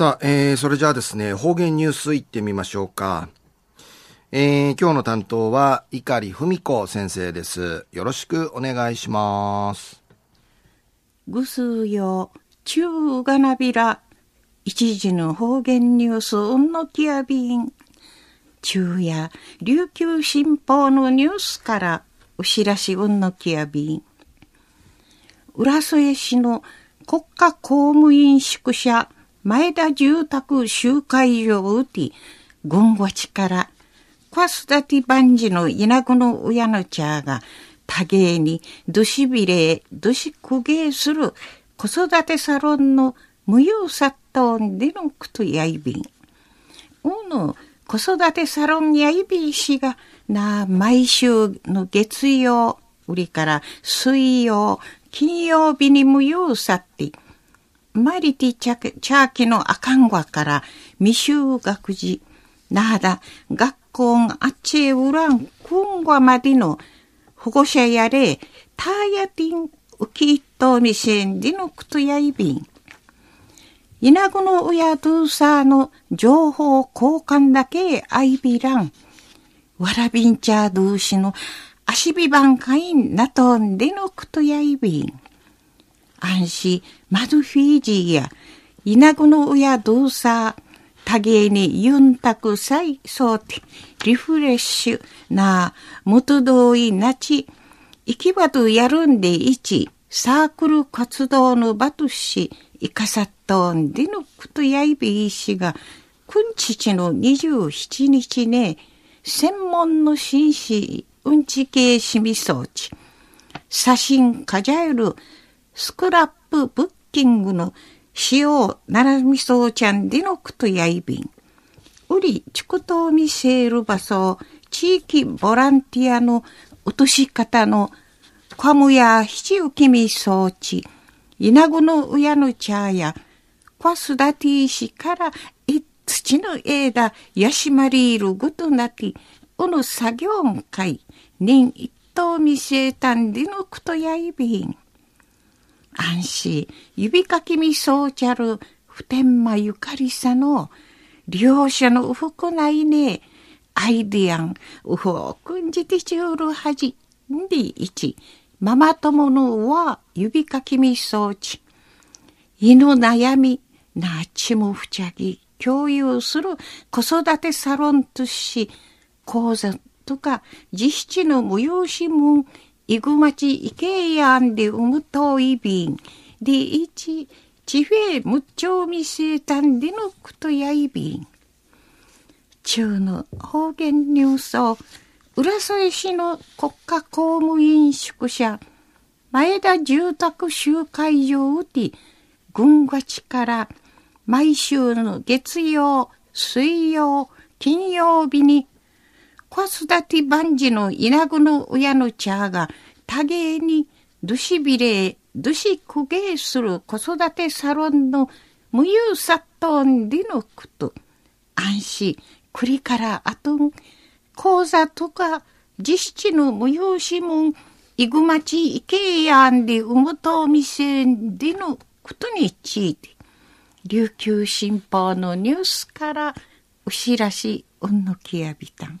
さあ、えー、それじゃあですね、方言ニュースいってみましょうか。えー、今日の担当は、碇文子先生です。よろしくお願いします。ぐすよ、中がなびら、一時の方言ニュース、うんのきやびん。中や、琉球新報のニュースから、お知らしうんのきやびん。浦添市の国家公務員宿舎、前田住宅集会所を打て、軍ごちから、クワスダティバンジの稲子の親の茶が、多芸にどしびれ、どしくげする子育てサロンの無用殺到でのくとやいびん。うの子育てサロンやいびいしが、な、毎週の月曜、売りから水曜、金曜日に無用さって、マリティチャチャーキの赤んわから未就学児、なだ、学校があっちへうらん、くんわまでの保護者やれ、ターヤティン、ウキットミセンディのクトヤイビン。イナグの親ドゥーサーの情報交換だけアイビラン。わらびんちゃードゥーシの足ビバンカインナトンデのクトヤイビン。安心、マドフィージーや、イナゴの親どうさ、多芸にユンタクサイソーティリフレッシュな、元同意なち、行き場とやるんでいち、サークル活動の場とし、いかさっとんでのことやいびいしが、くんちちの27日ね、専門の紳士、うんち系しみ装置、写真かじゃえるスクラップブッキングの塩奈良味噌ちゃんでのくとやいびん。うり、ちくとを見せる場所、地域ボランティアの落とし方の、カムや七浮きみ装置、稲子の親の茶や、パスダティーシからい土の枝、ヤシマリールごとなき、うぬ作業会、人一等見せたんでのくとやいびん。安心、指かきみそうちゃる、普天間ゆかりさの、両者のうふくないね、アイディアン、うふおくんじてちゅうるはじ、んでいち、ママ友のは指かきみそうち、犬悩み、なっちもふちゃぎ、共有する。子育てサロンとし、講座とか実質の催しもイグマチイケヤンでウムトイビン、でいち、チフェムッチョミセータンでのクトヤイビン。中の方言ニュースを、浦添市の国家公務員宿舎、前田住宅集会場で、軍がちから毎週の月曜、水曜、金曜日に子育て万事の稲子の親の茶が多芸にどしびれ、どしくげする子育てサロンの無有殺到でのこと。安心、栗からあとん、講座とか実質の無用しもん、いぐまちいけやんでうむとみせんでのことについて、琉球新報のニュースからお知らし、うんのきやびたん。